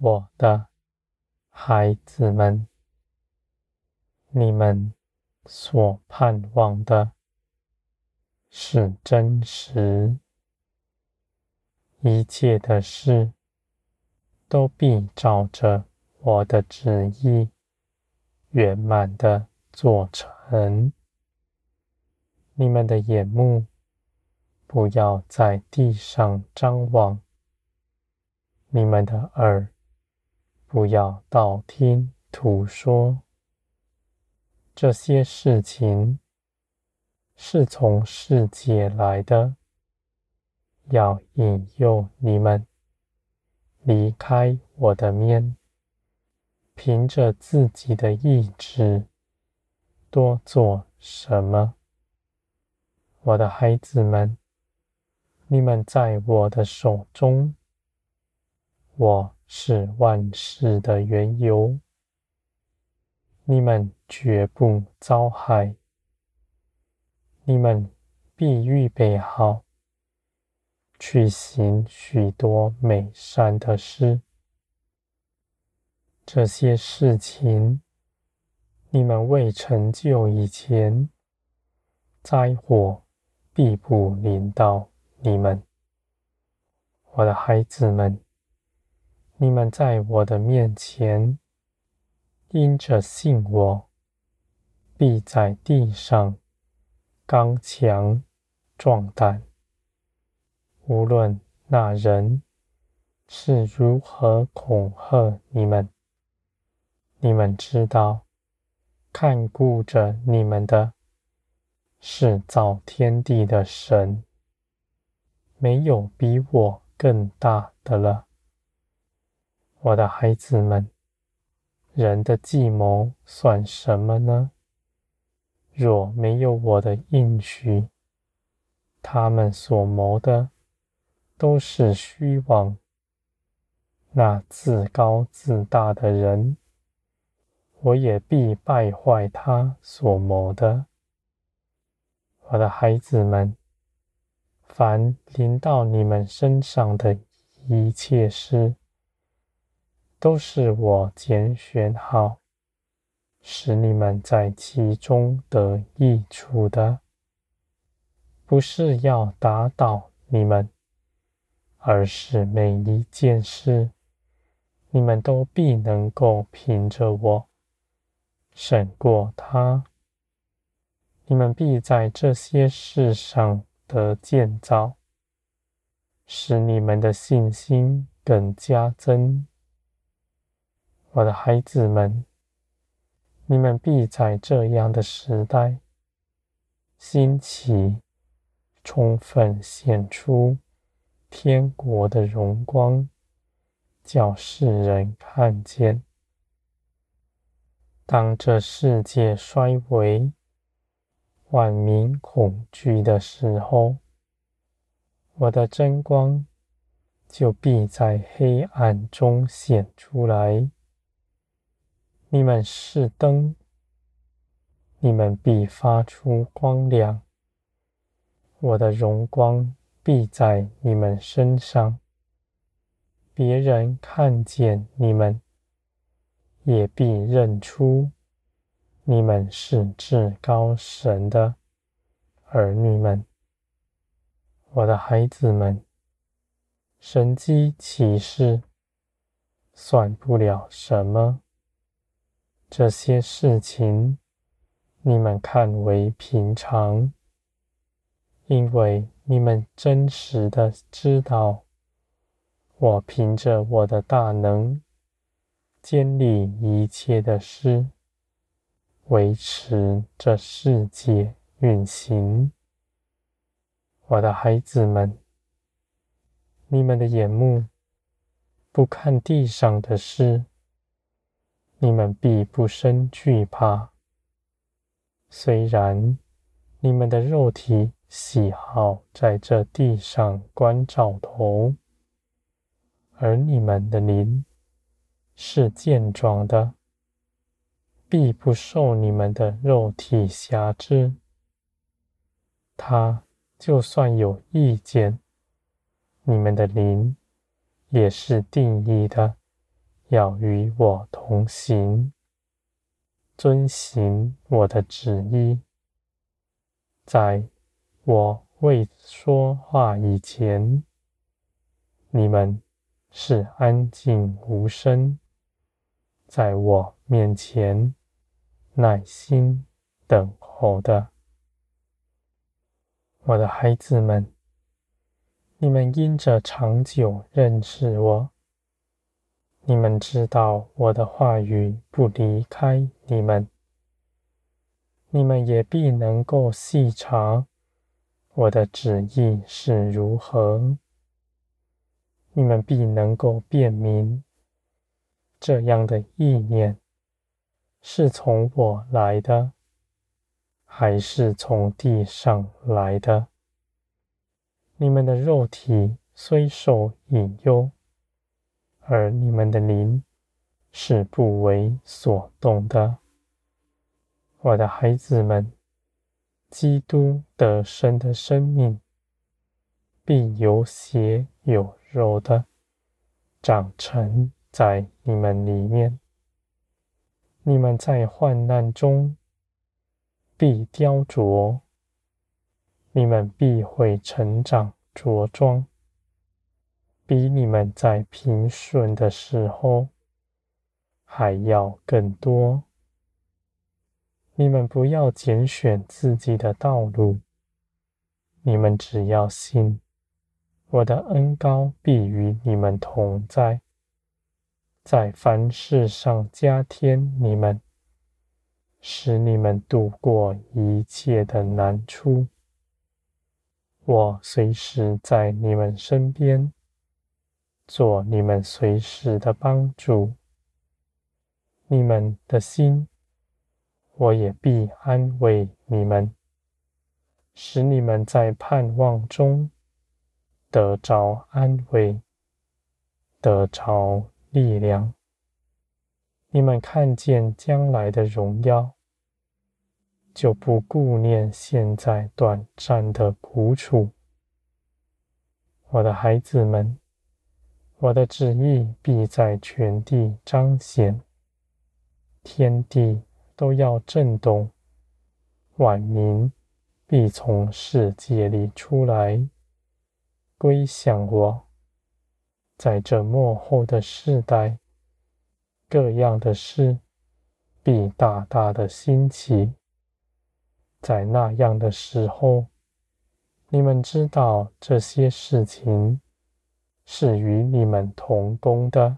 我的孩子们，你们所盼望的是真实，一切的事都必照着我的旨意圆满的做成。你们的眼目不要在地上张望，你们的耳不要道听途说。这些事情是从世界来的，要引诱你们离开我的面，凭着自己的意志多做什么。我的孩子们，你们在我的手中，我是万事的缘由，你们绝不遭害，你们必预备好，去行许多美善的事。这些事情，你们未成就以前，灾祸。必不临到你们，我的孩子们。你们在我的面前，因着信我，必在地上刚强壮胆。无论那人是如何恐吓你们，你们知道，看顾着你们的。是造天地的神，没有比我更大的了。我的孩子们，人的计谋算什么呢？若没有我的应许，他们所谋的都是虚妄。那自高自大的人，我也必败坏他所谋的。我的孩子们，凡临到你们身上的一切事，都是我拣选好，使你们在其中得益处的，不是要打倒你们，而是每一件事，你们都必能够凭着我胜过他。你们必在这些事上得建造，使你们的信心更加增。我的孩子们，你们必在这样的时代兴起，充分显出天国的荣光，叫世人看见。当这世界衰微，万民恐惧的时候，我的真光就必在黑暗中显出来。你们是灯，你们必发出光亮。我的荣光必在你们身上，别人看见你们，也必认出。你们是至高神的儿女们，我的孩子们，神迹奇事算不了什么。这些事情你们看为平常，因为你们真实的知道，我凭着我的大能，坚立一切的事。维持这世界运行，我的孩子们，你们的眼目不看地上的事，你们必不生惧怕。虽然你们的肉体喜好在这地上关照头，而你们的灵是健壮的。必不受你们的肉体辖制。他就算有意见，你们的灵也是定义的，要与我同行，遵行我的旨意。在我未说话以前，你们是安静无声，在我面前耐心等候的。我的孩子们，你们因着长久认识我，你们知道我的话语不离开你们，你们也必能够细察我的旨意是如何，你们必能够辨明这样的意念是从我来的，还是从地上来的。你们的肉体虽受引诱。而你们的灵是不为所动的，我的孩子们，基督得生的生命必有血有肉的长成在你们里面。你们在患难中必雕琢，你们必会成长着装。比你们在平顺的时候还要更多。你们不要拣选自己的道路，你们只要信，我的恩高必与你们同在，在凡事上加添你们，使你们度过一切的难处。我随时在你们身边。做你们随时的帮助，你们的心，我也必安慰你们，使你们在盼望中得着安慰，得着力量。你们看见将来的荣耀，就不顾念现在短暂的苦楚。我的孩子们。我的旨意必在全地彰显，天地都要震动，万民必从世界里出来，归向我。在这末后的世代，各样的事必大大的兴起。在那样的时候，你们知道这些事情。是与你们同工的，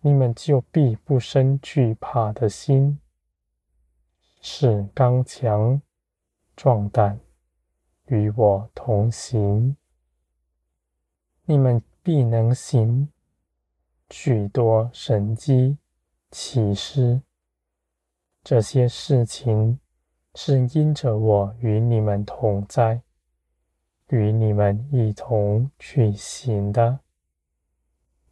你们就必不生惧怕的心，是刚强壮胆，与我同行。你们必能行许多神迹奇事，这些事情是因着我与你们同在。与你们一同去行的，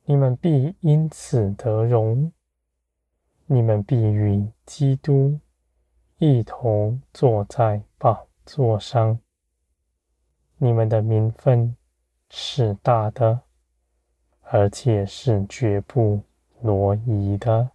你们必因此得荣，你们必与基督一同坐在宝座上，你们的名分是大的，而且是绝不挪移的。